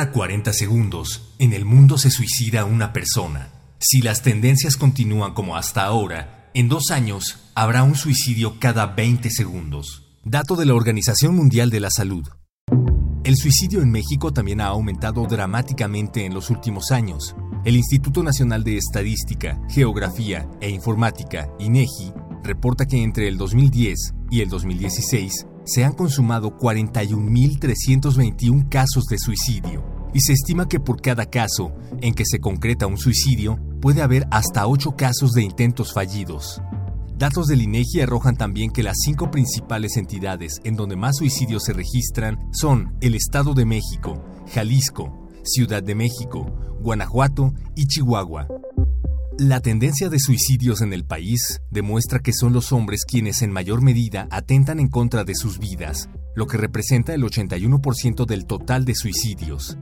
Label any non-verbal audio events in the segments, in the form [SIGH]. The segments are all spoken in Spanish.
Cada 40 segundos, en el mundo se suicida una persona. Si las tendencias continúan como hasta ahora, en dos años habrá un suicidio cada 20 segundos. Dato de la Organización Mundial de la Salud. El suicidio en México también ha aumentado dramáticamente en los últimos años. El Instituto Nacional de Estadística, Geografía e Informática, INEGI, reporta que entre el 2010 y el 2016 se han consumado 41.321 casos de suicidio y se estima que por cada caso en que se concreta un suicidio puede haber hasta 8 casos de intentos fallidos. Datos del INEGI arrojan también que las cinco principales entidades en donde más suicidios se registran son el Estado de México, Jalisco, Ciudad de México, Guanajuato y Chihuahua. La tendencia de suicidios en el país demuestra que son los hombres quienes en mayor medida atentan en contra de sus vidas, lo que representa el 81% del total de suicidios.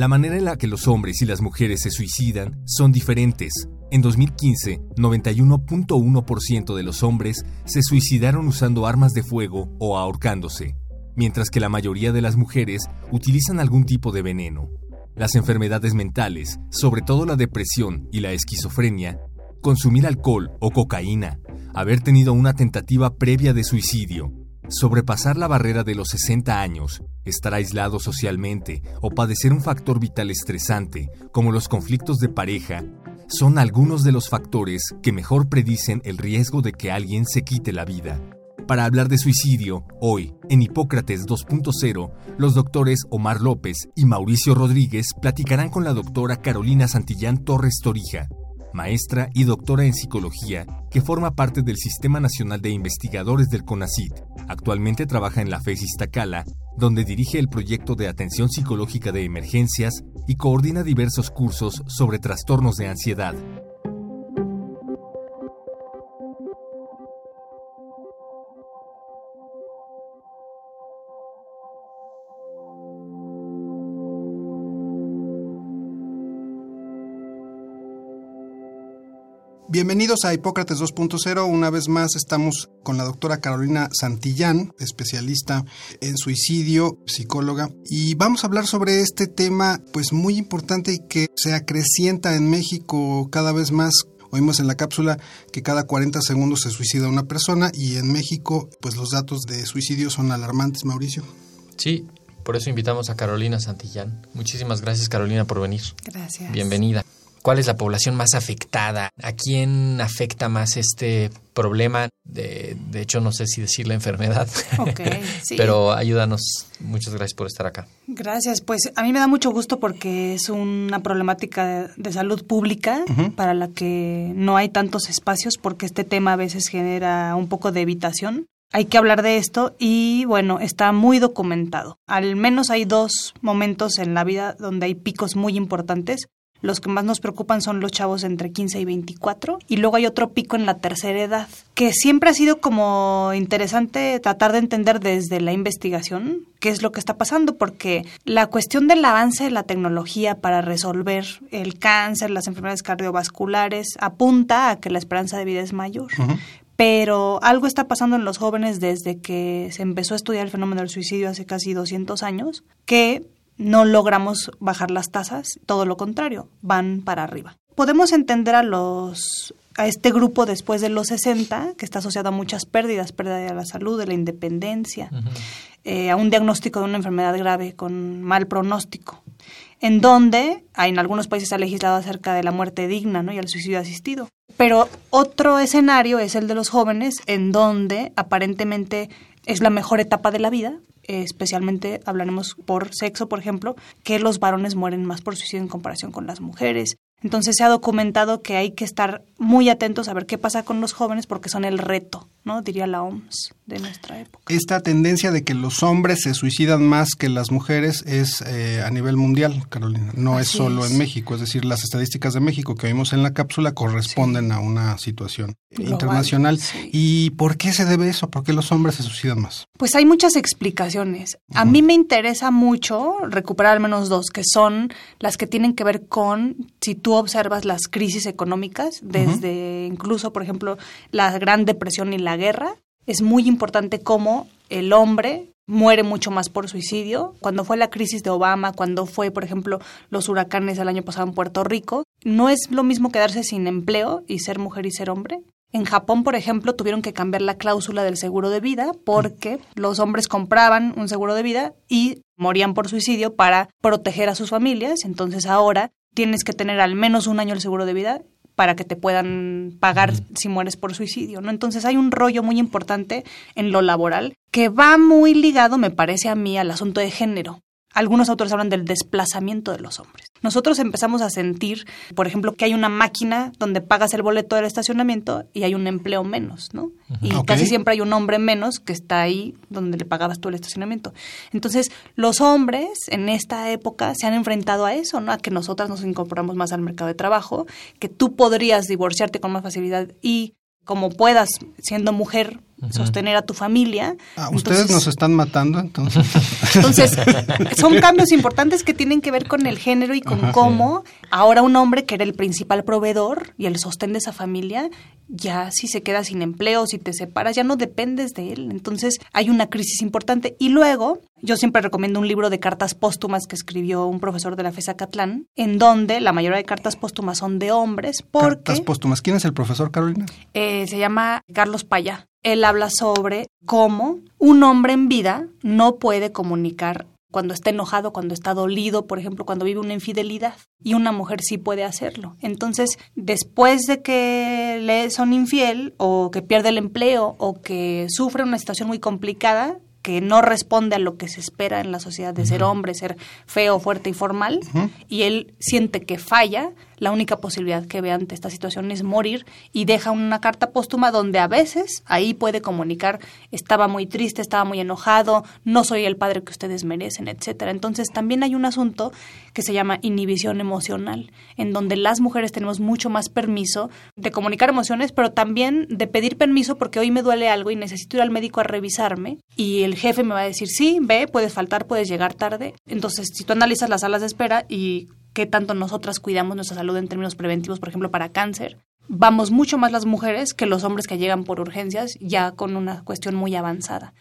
La manera en la que los hombres y las mujeres se suicidan son diferentes. En 2015, 91.1% de los hombres se suicidaron usando armas de fuego o ahorcándose, mientras que la mayoría de las mujeres utilizan algún tipo de veneno. Las enfermedades mentales, sobre todo la depresión y la esquizofrenia, consumir alcohol o cocaína, haber tenido una tentativa previa de suicidio, sobrepasar la barrera de los 60 años, estar aislado socialmente o padecer un factor vital estresante, como los conflictos de pareja, son algunos de los factores que mejor predicen el riesgo de que alguien se quite la vida. Para hablar de suicidio, hoy, en Hipócrates 2.0, los doctores Omar López y Mauricio Rodríguez platicarán con la doctora Carolina Santillán Torres Torija, maestra y doctora en psicología, que forma parte del Sistema Nacional de Investigadores del CONACIT. Actualmente trabaja en la FES Iztacala, donde dirige el proyecto de atención psicológica de emergencias y coordina diversos cursos sobre trastornos de ansiedad. Bienvenidos a Hipócrates 2.0. Una vez más estamos con la doctora Carolina Santillán, especialista en suicidio, psicóloga, y vamos a hablar sobre este tema pues muy importante y que se acrecienta en México cada vez más. Oímos en la cápsula que cada 40 segundos se suicida una persona y en México pues los datos de suicidio son alarmantes, Mauricio. Sí, por eso invitamos a Carolina Santillán. Muchísimas gracias Carolina por venir. Gracias. Bienvenida. ¿Cuál es la población más afectada? ¿A quién afecta más este problema? De, de hecho, no sé si decir la enfermedad. Ok, [LAUGHS] sí. Pero ayúdanos. Muchas gracias por estar acá. Gracias. Pues a mí me da mucho gusto porque es una problemática de, de salud pública para la que no hay tantos espacios porque este tema a veces genera un poco de evitación. Hay que hablar de esto y bueno, está muy documentado. Al menos hay dos momentos en la vida donde hay picos muy importantes. Los que más nos preocupan son los chavos entre 15 y 24 y luego hay otro pico en la tercera edad, que siempre ha sido como interesante tratar de entender desde la investigación qué es lo que está pasando, porque la cuestión del avance de la tecnología para resolver el cáncer, las enfermedades cardiovasculares, apunta a que la esperanza de vida es mayor. Uh -huh pero algo está pasando en los jóvenes desde que se empezó a estudiar el fenómeno del suicidio hace casi 200 años, que no logramos bajar las tasas, todo lo contrario, van para arriba. Podemos entender a los a este grupo después de los 60, que está asociado a muchas pérdidas, pérdida de la salud, de la independencia, uh -huh. eh, a un diagnóstico de una enfermedad grave con mal pronóstico, en donde en algunos países se ha legislado acerca de la muerte digna ¿no? y el suicidio asistido. Pero otro escenario es el de los jóvenes, en donde aparentemente es la mejor etapa de la vida, especialmente hablaremos por sexo, por ejemplo, que los varones mueren más por suicidio en comparación con las mujeres. Entonces se ha documentado que hay que estar muy atentos a ver qué pasa con los jóvenes porque son el reto, ¿no? Diría la OMS de nuestra época. Esta tendencia de que los hombres se suicidan más que las mujeres es eh, a nivel mundial, Carolina. No es solo es. en México. Es decir, las estadísticas de México que vimos en la cápsula corresponden a una situación Global, internacional. sí. ¿Y por qué se debe eso? ¿Por qué los hombres se suicidan más? Pues hay muchas explicaciones. A mí me interesa mucho recuperar al menos dos, que son las que tienen que ver con, si tú observas las crisis económicas, desde incluso, por ejemplo, la Gran Depresión y la guerra, es muy importante cómo el hombre muere mucho más por suicidio. Cuando fue la crisis de Obama, cuando fue, por ejemplo, los huracanes el año pasado en Puerto Rico, no es lo mismo quedarse sin empleo y ser mujer y ser hombre. En Japón, por ejemplo, tuvieron que cambiar la cláusula del seguro de vida porque los hombres compraban un seguro de vida y morían por suicidio para proteger a sus familias. Entonces ahora tienes que tener al menos un año el seguro de vida para que te puedan pagar si mueres por suicidio, ¿no? Entonces hay un rollo muy importante en lo laboral que va muy ligado, me parece a mí, al asunto de género. Algunos autores hablan del desplazamiento de los hombres. Nosotros empezamos a sentir, por ejemplo, que hay una máquina donde pagas el boleto del estacionamiento y hay un empleo menos, ¿no? Y casi siempre hay un hombre menos que está ahí donde le pagabas tú el estacionamiento. Entonces, los hombres en esta época se han enfrentado a eso, ¿no? A que nosotras nos incorporamos más al mercado de trabajo, que tú podrías divorciarte con más facilidad y como puedas, siendo mujer, sostener a tu familia. Ah, Ustedes Entonces- nos están matando, entonces. [LAUGHS] entonces, son cambios importantes que tienen que ver con el género y con Ajá. cómo ahora un hombre que era el principal proveedor y el sostén de esa familia, ya si se queda sin empleo, si te separas, ya no dependes de él. Entonces, hay una crisis importante. Y luego, yo siempre recomiendo un libro de cartas póstumas que escribió un profesor de la FESA Catlán, en donde la mayoría de cartas póstumas son de hombres, porque Cartas póstumas. ¿Quién es el profesor, Carolina? eh, se llama Carlos Paya. Él habla sobre cómo un hombre en vida no puede comunicar cuando está enojado, cuando está dolido, por ejemplo, cuando vive una infidelidad. Y una mujer sí puede hacerlo. Entonces, después de que le son infiel o que pierde el empleo o que sufre una situación muy complicada, que no responde a lo que se espera en la sociedad de ser hombre, ser feo, fuerte y formal, y él siente que falla, la única posibilidad que ve ante esta situación es morir y deja una carta póstuma donde a veces ahí puede comunicar estaba muy triste, estaba muy enojado, no soy el padre que ustedes merecen, etcétera. Entonces también hay un asunto que se llama inhibición emocional, en donde las mujeres tenemos mucho más permiso de comunicar emociones, pero también de pedir permiso porque hoy me duele algo y necesito ir al médico a revisarme y el jefe me va a decir, sí, ve, puedes faltar, puedes llegar tarde. Entonces, si tú analizas las salas de espera y qué tanto nosotras cuidamos nuestra salud en términos preventivos, por ejemplo, para cáncer, vamos mucho más las mujeres que los hombres que llegan por urgencias ya con una cuestión muy avanzada.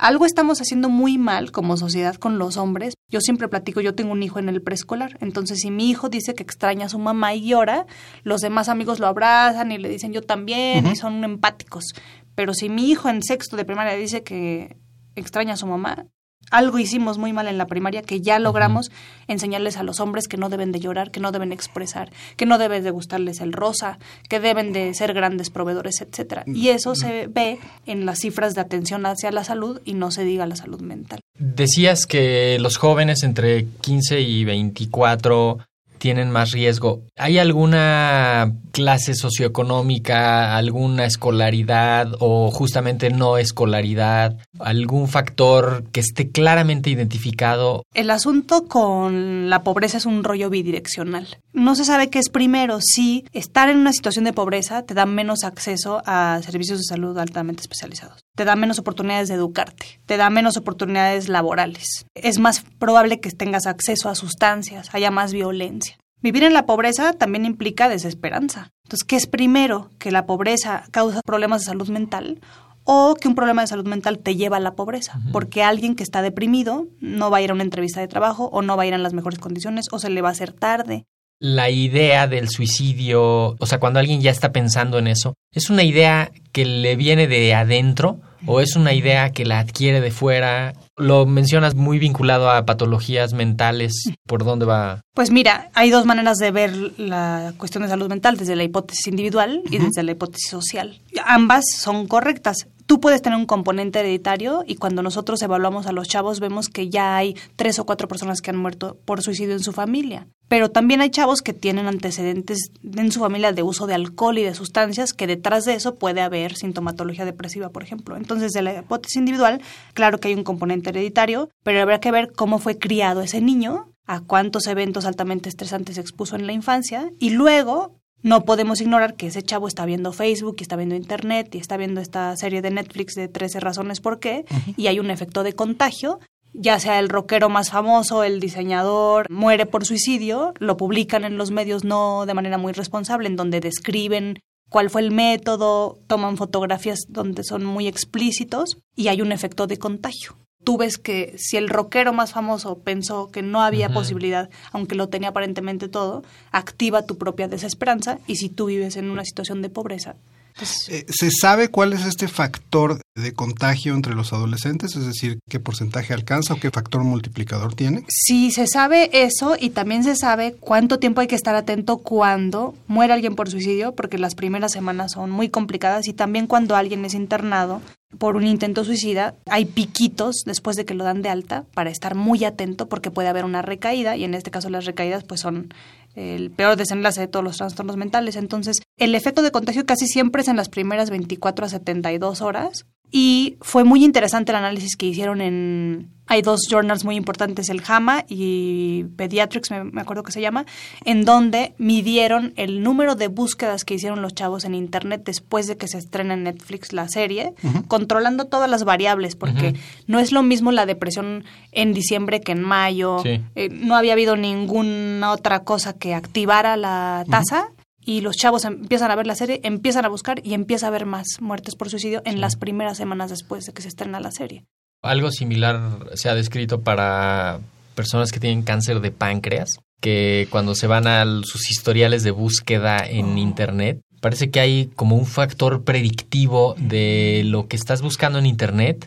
Algo estamos haciendo muy mal como sociedad con los hombres. Yo siempre platico, yo tengo un hijo en el preescolar, entonces si mi hijo dice que extraña a su mamá y llora, los demás amigos lo abrazan y le dicen yo también y son empáticos. Pero si mi hijo en sexto de primaria dice que extraña a su mamá, algo hicimos muy mal en la primaria que ya logramos enseñarles a los hombres que no deben de llorar, que no deben expresar, que no debe de gustarles el rosa, que deben de ser grandes proveedores, etcétera. Y eso se ve en las cifras de atención hacia la salud y no se diga la salud mental. Decías que los jóvenes entre 15 y 24 tienen más riesgo. ¿Hay alguna clase socioeconómica, alguna escolaridad o justamente no escolaridad, algún factor que esté claramente identificado? El asunto con la pobreza es un rollo bidireccional. No se sabe qué es primero, si estar en una situación de pobreza te da menos acceso a servicios de salud altamente especializados, te da menos oportunidades de educarte, te da menos oportunidades laborales. Es más probable que tengas acceso a sustancias, haya más violencia. Vivir en la pobreza también implica desesperanza. Entonces, ¿qué es primero? ¿Que la pobreza causa problemas de salud mental o que un problema de salud mental te lleva a la pobreza? Porque alguien que está deprimido no va a ir a una entrevista de trabajo o no va a ir en las mejores condiciones o se le va a hacer tarde. La idea del suicidio, o sea, cuando alguien ya está pensando en eso, ¿es una idea que le viene de adentro o es una idea que la adquiere de fuera? Lo mencionas muy vinculado a patologías mentales. ¿Por dónde va? Pues mira, hay dos maneras de ver la cuestión de salud mental, desde la hipótesis individual y desde la hipótesis social. Ambas son correctas. Tú puedes tener un componente hereditario y cuando nosotros evaluamos a los chavos vemos que ya hay tres o cuatro personas que han muerto por suicidio en su familia. Pero también hay chavos que tienen antecedentes en su familia de uso de alcohol y de sustancias que detrás de eso puede haber sintomatología depresiva, por ejemplo. Entonces, de la hipótesis individual, claro que hay un componente hereditario, pero habrá que ver cómo fue criado ese niño, a cuántos eventos altamente estresantes se expuso en la infancia y luego no podemos ignorar que ese chavo está viendo Facebook y está viendo Internet y está viendo esta serie de Netflix de 13 razones por qué y hay un efecto de contagio. Ya sea el rockero más famoso, el diseñador, muere por suicidio, lo publican en los medios no de manera muy responsable, en donde describen cuál fue el método, toman fotografías donde son muy explícitos y hay un efecto de contagio tú ves que si el rockero más famoso pensó que no había posibilidad, aunque lo tenía aparentemente todo, activa tu propia desesperanza y si tú vives en una situación de pobreza. Pues eh, ¿Se sabe cuál es este factor de contagio entre los adolescentes? Es decir, ¿qué porcentaje alcanza o qué factor multiplicador tiene? Sí, se sabe eso y también se sabe cuánto tiempo hay que estar atento cuando muere alguien por suicidio, porque las primeras semanas son muy complicadas y también cuando alguien es internado por un intento suicida, hay piquitos después de que lo dan de alta para estar muy atento porque puede haber una recaída y en este caso las recaídas pues son el peor desenlace de todos los trastornos mentales. Entonces, el efecto de contagio casi siempre es en las primeras 24 a 72 horas y fue muy interesante el análisis que hicieron en... Hay dos journals muy importantes, el JAMA y Pediatrics, me, acuerdo que se llama, en donde midieron el número de búsquedas que hicieron los chavos en Internet después de que se estrena en Netflix la serie, controlando todas las variables, porque no es lo mismo la depresión en diciembre que en mayo. Eh, no había habido ninguna otra cosa que activara la tasa y los chavos empiezan a ver la serie, empiezan a buscar y empieza a haber más muertes por suicidio en las primeras semanas después de que se estrena la serie. Algo similar se ha descrito para personas que tienen cáncer de páncreas, que cuando se van a sus historiales de búsqueda en oh. Internet, parece que hay como un factor predictivo de lo que estás buscando en Internet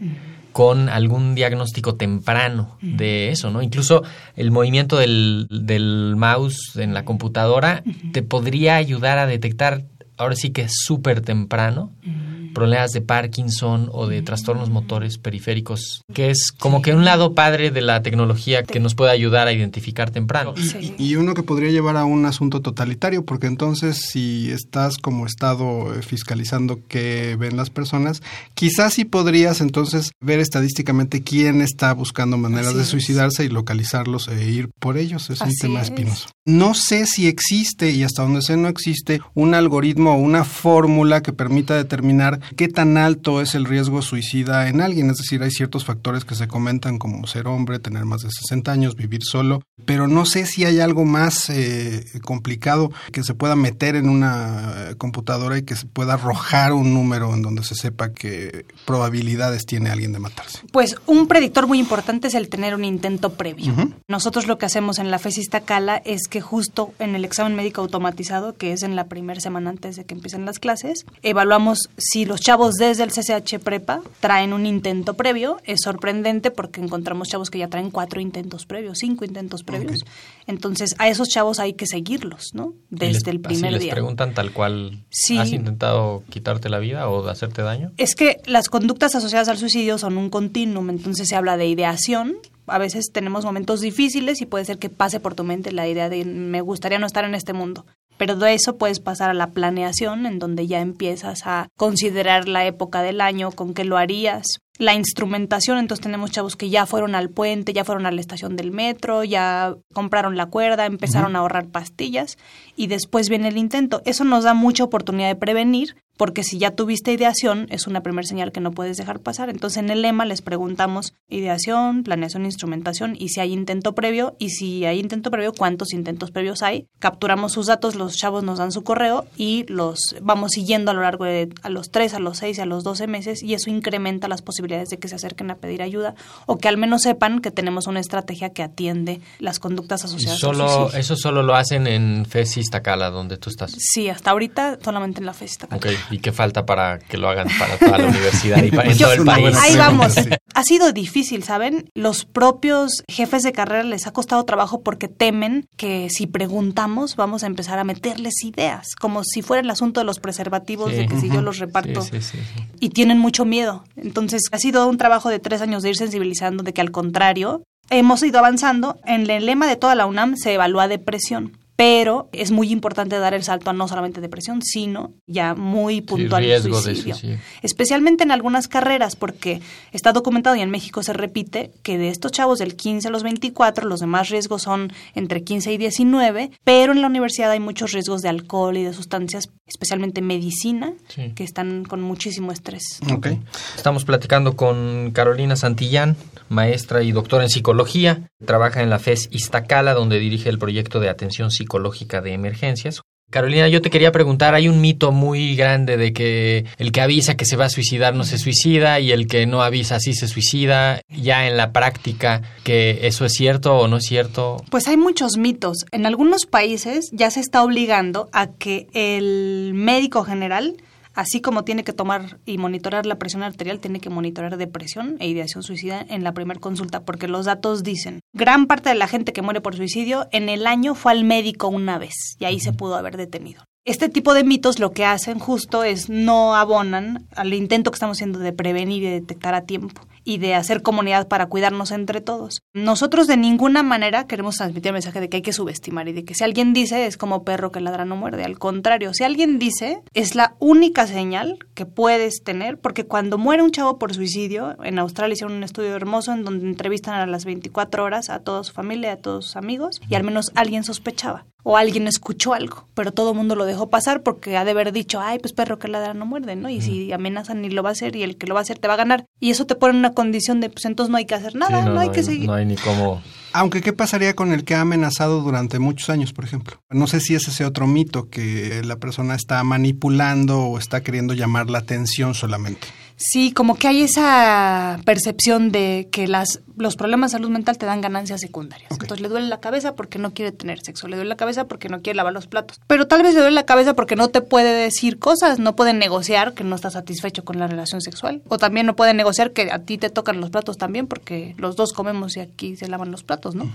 con algún diagnóstico temprano de eso, ¿no? Incluso el movimiento del, del mouse en la computadora te podría ayudar a detectar, ahora sí que es súper temprano, problemas de Parkinson o de trastornos motores periféricos, que es como que un lado padre de la tecnología que nos puede ayudar a identificar temprano. Y, uno que podría llevar a un asunto totalitario, porque entonces si estás como Estado eh, fiscalizando qué ven las personas, quizás sí podrías entonces ver estadísticamente quién está buscando maneras de suicidarse y localizarlos e ir por ellos. Es un tema espinoso. No sé si existe, y hasta donde sé no existe, un algoritmo o una fórmula que permita determinar qué tan alto es el riesgo suicida en alguien. Es decir, hay ciertos factores que se comentan como ser hombre, tener más de 60 años, vivir solo, pero no sé si hay algo más eh, complicado que se pueda meter en una computadora y que se pueda arrojar un número en donde se sepa qué probabilidades tiene alguien de matarse. Pues un predictor muy importante es el tener un intento previo. Nosotros lo que hacemos en la FESISTA Cala es que justo en el examen médico automatizado, que es en la primera semana antes de que empiecen las clases, evaluamos si los chavos desde el CCH Prepa traen un intento previo. Es sorprendente porque encontramos chavos que ya traen cuatro intentos previos, cinco intentos previos. Entonces, a esos chavos hay que seguirlos, ¿no? Desde el primer así les preguntan tal cual, ¿has intentado quitarte la vida o hacerte daño? Es que las conductas asociadas al suicidio son un continuum, entonces se habla de ideación, a veces tenemos momentos difíciles y puede ser que pase por tu mente la idea de me gustaría no estar en este mundo. Pero de eso puedes pasar a la planeación, en donde ya empiezas a considerar la época del año, con qué lo harías. La instrumentación, entonces tenemos chavos que ya fueron al puente, ya fueron a la estación del metro, ya compraron la cuerda, empezaron a ahorrar pastillas y después viene el intento. Eso nos da mucha oportunidad de prevenir porque si ya tuviste ideación, es una primera señal que no puedes dejar pasar. Entonces en el lema les preguntamos ideación, planeación, instrumentación y si hay intento previo y si hay intento previo, cuántos intentos previos hay. Capturamos sus datos, los chavos nos dan su correo y los vamos siguiendo a lo largo de a los 3, a los 6, a los 12 meses y eso incrementa las posibilidades de que se acerquen a pedir ayuda o que al menos sepan que tenemos una estrategia que atiende las conductas asociadas. solo, Eso solo lo hacen en FES Iztacala, donde tú estás. Sí, hasta ahorita solamente en la FES Iztacala. ¿Y qué falta para que lo hagan para toda la universidad y para, en [LAUGHS] todo el país? Ahí vamos. Sí. Ha sido difícil, ¿saben? Los propios jefes de carrera les ha costado trabajo porque temen que si preguntamos vamos a empezar a meterles ideas, como si fuera el asunto de los preservativos, Sí. de que si yo los reparto. Sí, sí, sí, sí. Y tienen mucho miedo. Entonces, ha sido un trabajo de tres años de ir sensibilizando de que al contrario, hemos ido avanzando. En el lema de toda la UNAM se evalúa depresión. Pero es muy importante dar el salto a no solamente depresión, sino ya muy puntual riesgo de suicidio. suicidio. Especialmente en algunas carreras, porque está documentado y en México se repite que de estos chavos del 15 a los 24, los demás riesgos son entre 15 y 19, pero en la universidad hay muchos riesgos de alcohol y de sustancias, especialmente medicina, Sí. que están con muchísimo estrés. Ok. Estamos platicando con Carolina Santillán, maestra y doctora en psicología. Trabaja en la FES Iztacala, donde dirige el proyecto de atención psicológica de emergencias. Carolina, yo te quería preguntar, hay un mito muy grande de que el que avisa que se va a suicidar no se suicida y el que no avisa sí se suicida. Ya en la práctica, que eso es cierto o no es cierto. Pues hay muchos mitos. En algunos países ya se está obligando a que el médico general, así como tiene que tomar y monitorar la presión arterial, tiene que monitorar depresión e ideación suicida en la primera consulta, porque los datos dicen, gran parte de la gente que muere por suicidio en el año fue al médico una vez y ahí se pudo haber detenido. Este tipo de mitos lo que hacen justo es no abonan al intento que estamos haciendo de prevenir y detectar a tiempo y de hacer comunidad para cuidarnos entre todos. Nosotros de ninguna manera queremos transmitir el mensaje de que hay que subestimar y de que si alguien dice es como perro que ladra no muerde. Al contrario, si alguien dice es la única señal que puedes tener porque cuando muere un chavo por suicidio, en Australia hicieron un estudio hermoso en donde entrevistan a las 24 horas a toda su familia, a todos sus amigos y al menos alguien sospechaba o alguien escuchó algo, pero todo el mundo lo dejó pasar porque ha de haber dicho, ay, pues perro que ladra no muerde, ¿no? Y si amenazan ni lo va a hacer y el que lo va a hacer te va a ganar. Y eso te pone en una condición de, pues entonces no hay que hacer nada, Sí, no, hay que seguir. No hay ni cómo. Aunque, ¿qué pasaría con el que ha amenazado durante muchos años, por ejemplo? No sé si es ese otro mito que la persona está manipulando o está queriendo llamar la atención solamente. Sí, como que hay esa percepción de que las, los problemas de salud mental te dan ganancias secundarias. Entonces le duele la cabeza porque no quiere tener sexo, le duele la cabeza porque no quiere lavar los platos. Pero tal vez le duele la cabeza porque no te puede decir cosas, no puede negociar que no está satisfecho con la relación sexual. O también no puede negociar que a ti te tocan los platos también porque los dos comemos y aquí se lavan los platos, ¿no?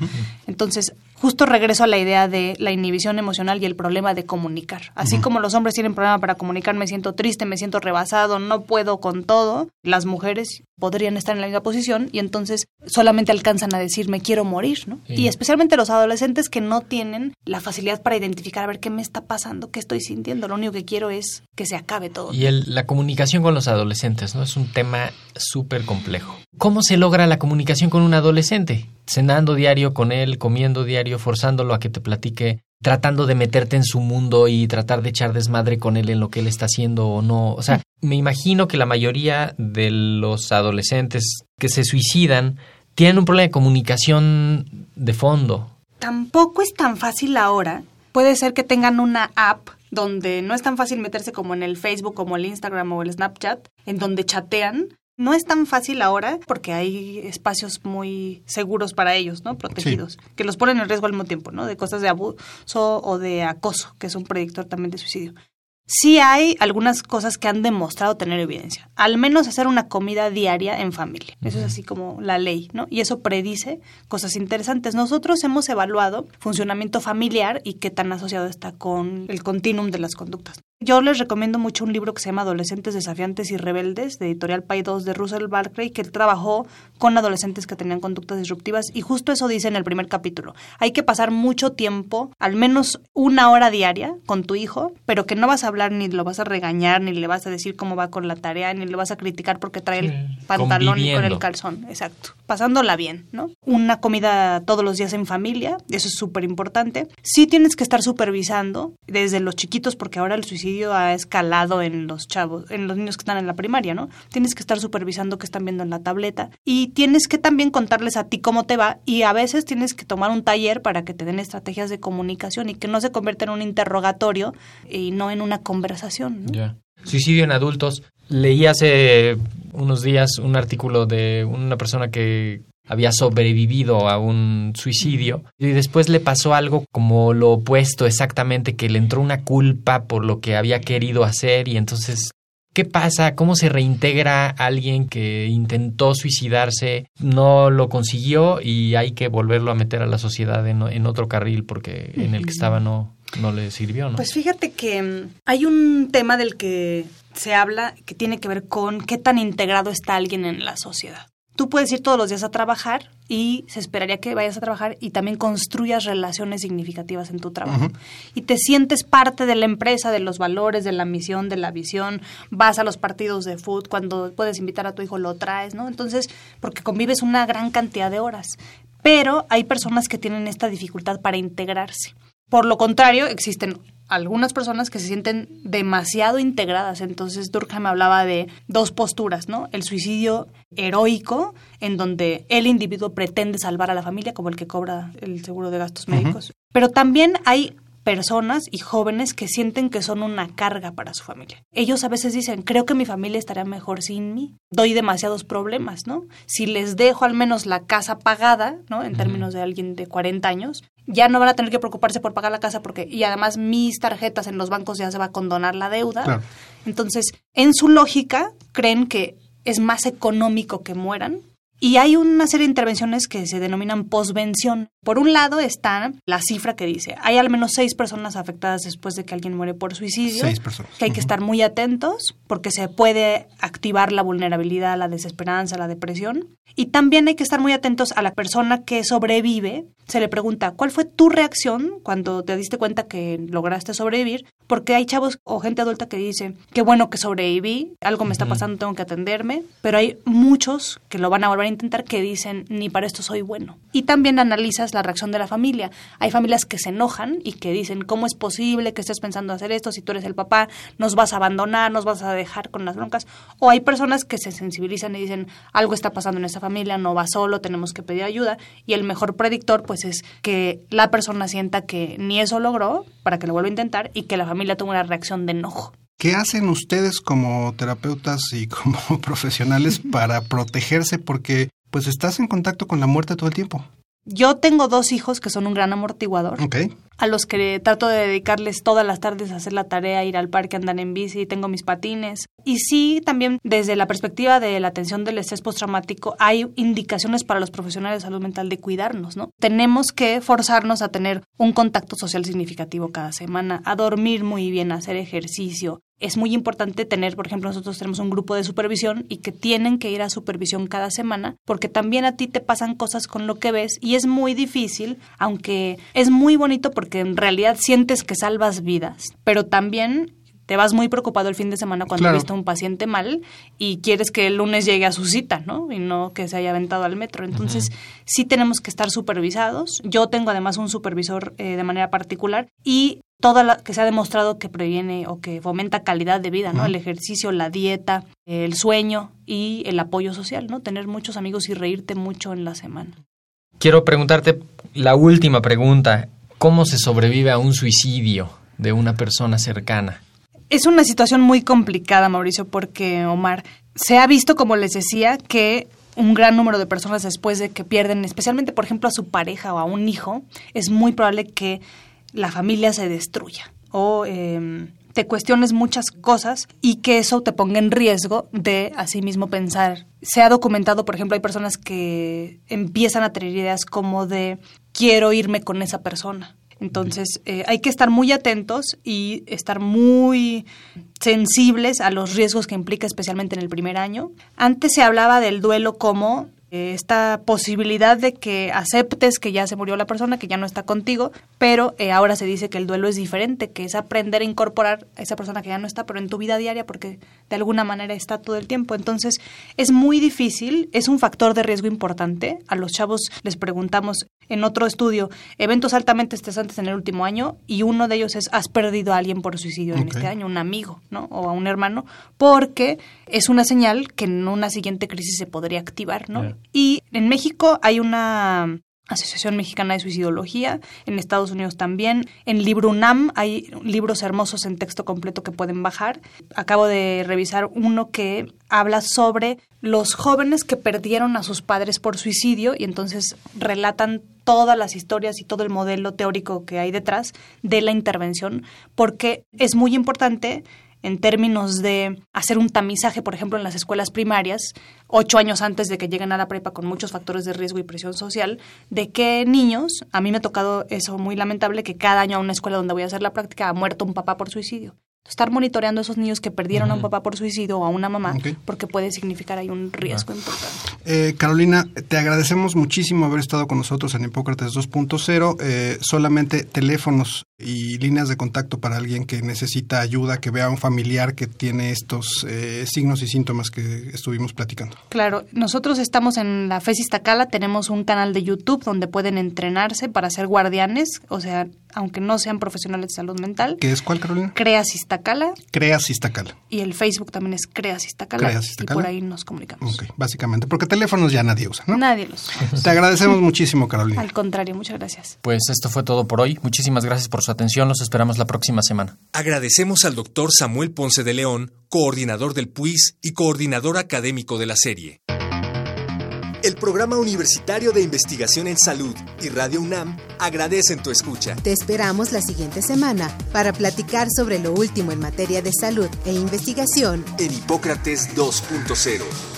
Entonces, justo regreso a la idea de la inhibición emocional y el problema de comunicar. Así como los hombres tienen problema para comunicar, me siento triste, me siento rebasado, no puedo con todo, las mujeres podrían estar en la misma posición y entonces solamente alcanzan a decir me quiero morir, ¿no? Sí. Y especialmente los adolescentes que no tienen la facilidad para identificar a ver qué me está pasando, qué estoy sintiendo, lo único que quiero es que se acabe todo. Y el- la comunicación con los adolescentes, ¿no? Es un tema súper complejo. ¿Cómo se logra la comunicación con un adolescente? Cenando diario con él, comiendo diario, forzándolo a que te platique, tratando de meterte en su mundo y tratar de echar desmadre con él en lo que él está haciendo o no. O sea, me imagino que la mayoría de los adolescentes que se suicidan tienen un problema de comunicación de fondo. tampoco es tan fácil ahora. Puede ser que tengan una app donde no es tan fácil meterse como en el Facebook, como el Instagram o el Snapchat, en donde chatean. No es tan fácil ahora porque hay espacios muy seguros para ellos, ¿no? Protegidos, que los ponen en riesgo al mismo tiempo, ¿no? De cosas de abuso o de acoso, que es un predictor también de suicidio. Sí hay algunas cosas que han demostrado tener evidencia. Al menos hacer una comida diaria en familia. Eso es así como la ley, ¿no? Y eso predice cosas interesantes. Nosotros hemos evaluado funcionamiento familiar y qué tan asociado está con el continuum de las conductas. Yo les recomiendo mucho un libro que se llama Adolescentes desafiantes y rebeldes, de editorial Pay 2 de Russell Barclay, que él trabajó con adolescentes que tenían conductas disruptivas y justo eso dice en el primer capítulo. Hay que pasar mucho tiempo, al menos una hora diaria, con tu hijo, pero que no vas a hablar ni lo vas a regañar, ni le vas a decir cómo va con la tarea, ni le vas a criticar porque trae el pantalón con el calzón. Exacto. Pasándola bien, ¿no? Una comida todos los días en familia, eso es súper importante. Sí tienes que estar supervisando desde los chiquitos, porque ahora el suicidio ha escalado en los chavos, en los niños que están en la primaria, ¿no? Tienes que estar supervisando qué están viendo en la tableta y tienes que también contarles a ti cómo te va y a veces tienes que tomar un taller para que te den estrategias de comunicación y que no se convierta en un interrogatorio y no en una conversación, ¿no? Suicidio en adultos. Leí hace unos días un artículo de una persona que había sobrevivido a un suicidio y después le pasó algo como lo opuesto exactamente, que le entró una culpa por lo que había querido hacer y entonces ¿Qué pasa? ¿Cómo se reintegra alguien que intentó suicidarse, no lo consiguió y hay que volverlo a meter a la sociedad en, otro carril porque en el que estaba no, no le sirvió, ¿no? Pues fíjate que mm, hay un tema del que se habla que tiene que ver con qué tan integrado está alguien en la sociedad tú puedes ir todos los días a trabajar y se esperaría que vayas a trabajar y también construyas relaciones significativas en tu trabajo. Y te sientes parte de la empresa, de los valores, de la misión, de la visión, vas a los partidos de fútbol, cuando puedes invitar a tu hijo lo traes, ¿no? Entonces, porque convives una gran cantidad de horas. Pero hay personas que tienen esta dificultad para integrarse. Por lo contrario, existen algunas personas que se sienten demasiado integradas. Entonces Durkheim hablaba de dos posturas, ¿no? El suicidio heroico, en donde el individuo pretende salvar a la familia, como el que cobra el seguro de gastos médicos. Pero también hay personas y jóvenes que sienten que son una carga para su familia. Ellos a veces dicen, creo que mi familia estaría mejor sin mí. Doy demasiados problemas, ¿no? Si les dejo al menos la casa pagada, ¿no? En términos de alguien de 40 años, ya no van a tener que preocuparse por pagar la casa porque, y además mis tarjetas en los bancos ya se va a condonar la deuda. Entonces, en su lógica, creen que es más económico que mueran y hay una serie de intervenciones que se denominan posvención. Por un lado está la cifra que dice, hay al menos seis personas afectadas después de que alguien muere por suicidio. Seis personas. Que hay que estar muy atentos porque se puede activar la vulnerabilidad, la desesperanza, la depresión. Y también hay que estar muy atentos a la persona que sobrevive. Se le pregunta, ¿cuál fue tu reacción cuando te diste cuenta que lograste sobrevivir? Porque hay chavos o gente adulta que dice, qué bueno que sobreviví, algo me está pasando, tengo que atenderme. Pero hay muchos que lo van a volver intentar que dicen, ni para esto soy bueno. Y también analizas la reacción de la familia. Hay familias que se enojan y que dicen, ¿cómo es posible que estés pensando hacer esto si tú eres el papá? Nos vas a abandonar, nos vas a dejar con las broncas. O hay personas que se sensibilizan y dicen, algo está pasando en esta familia, no va solo, tenemos que pedir ayuda. Y el mejor predictor, pues, es que la persona sienta que ni eso logró para que lo vuelva a intentar y que la familia tome una reacción de enojo. ¿Qué hacen ustedes como terapeutas y como [LAUGHS] profesionales para protegerse? Porque pues estás en contacto con la muerte todo el tiempo. Yo tengo dos hijos que son un gran amortiguador. Okay a los que trato de dedicarles todas las tardes a hacer la tarea, ir al parque, andar en bici, tengo mis patines. Y sí, también desde la perspectiva de la atención del estrés postraumático, hay indicaciones para los profesionales de salud mental de cuidarnos, ¿no? Tenemos que forzarnos a tener un contacto social significativo cada semana, a dormir muy bien, a hacer ejercicio, es muy importante tener, por ejemplo, nosotros tenemos un grupo de supervisión y que tienen que ir a supervisión cada semana porque también a ti te pasan cosas con lo que ves y es muy difícil, aunque es muy bonito porque que en realidad sientes que salvas vidas, pero también te vas muy preocupado el fin de semana cuando viste a un paciente mal y quieres que el lunes llegue a su cita, ¿no? Y no que se haya aventado al metro. Entonces, sí tenemos que estar supervisados. Yo tengo además un supervisor eh, de manera particular y todo lo que se ha demostrado que previene o que fomenta calidad de vida, ¿no? El ejercicio, la dieta, el sueño y el apoyo social, ¿no? Tener muchos amigos y reírte mucho en la semana. Quiero preguntarte la última pregunta. ¿Cómo se sobrevive a un suicidio de una persona cercana? Es una situación muy complicada, Mauricio, porque, Omar, se ha visto, como les decía, que un gran número de personas después de que pierden, especialmente, por ejemplo, a su pareja o a un hijo, es muy probable que la familia se destruya o em, te cuestiones muchas cosas y que eso te ponga en riesgo de asimismo pensar. Se ha documentado, por ejemplo, hay personas que empiezan a tener ideas como de quiero irme con esa persona. Entonces, eh, hay que estar muy atentos y estar muy sensibles a los riesgos que implica, especialmente en el primer año. Antes se hablaba del duelo como esta posibilidad de que aceptes que ya se murió la persona, que ya no está contigo, pero eh, ahora se dice que el duelo es diferente, que es aprender a incorporar a esa persona que ya no está, pero en tu vida diaria, porque de alguna manera está todo el tiempo. Entonces, es muy difícil, es un factor de riesgo importante. A los chavos les preguntamos en otro estudio, eventos altamente estresantes en el último año, y uno de ellos es, has perdido a alguien por suicidio en este año, un amigo, ¿no? O a un hermano, porque es una señal que en una siguiente crisis se podría activar, ¿no? Y en México hay una Asociación Mexicana de Suicidología, en Estados Unidos también. En Libro UNAM hay libros hermosos en texto completo que pueden bajar. Acabo de revisar uno que habla sobre los jóvenes que perdieron a sus padres por suicidio y entonces relatan todas las historias y todo el modelo teórico que hay detrás de la intervención, porque es muy importante en términos de hacer un tamizaje, por ejemplo, en las escuelas primarias, ocho años antes de que lleguen a la prepa con muchos factores de riesgo y presión social, de qué niños, a mí me ha tocado eso muy lamentable, que cada año a una escuela donde voy a hacer la práctica ha muerto un papá por suicidio estar monitoreando a esos niños que perdieron a un papá por suicidio o a una mamá, porque puede significar ahí un riesgo importante. Eh, Carolina, te agradecemos muchísimo haber estado con nosotros en Hipócrates 2.0. Eh, solamente teléfonos y líneas de contacto para alguien que necesita ayuda, que vea a un familiar que tiene estos eh, signos y síntomas que estuvimos platicando. Claro, nosotros estamos en la FES Iztacala, tenemos un canal de YouTube donde pueden entrenarse para ser guardianes, o sea, aunque no sean profesionales de salud mental. ¿Qué es cuál, Carolina? Creas Iztacala. Creas Iztacala. Y el Facebook también es Creas Iztacala. Creas Iztacala. Y por ahí nos comunicamos. Ok, básicamente, porque teléfonos ya nadie usa, ¿no? Nadie los usa. Te agradecemos muchísimo, Carolina. Al contrario, muchas gracias. Pues esto fue todo por hoy. Muchísimas gracias por su atención. Los esperamos la próxima semana. Agradecemos al doctor Samuel Ponce de León, coordinador del PUIS y coordinador académico de la serie. El Programa Universitario de Investigación en Salud y Radio UNAM agradecen tu escucha. Te esperamos la siguiente semana para platicar sobre lo último en materia de salud e investigación en Hipócrates 2.0.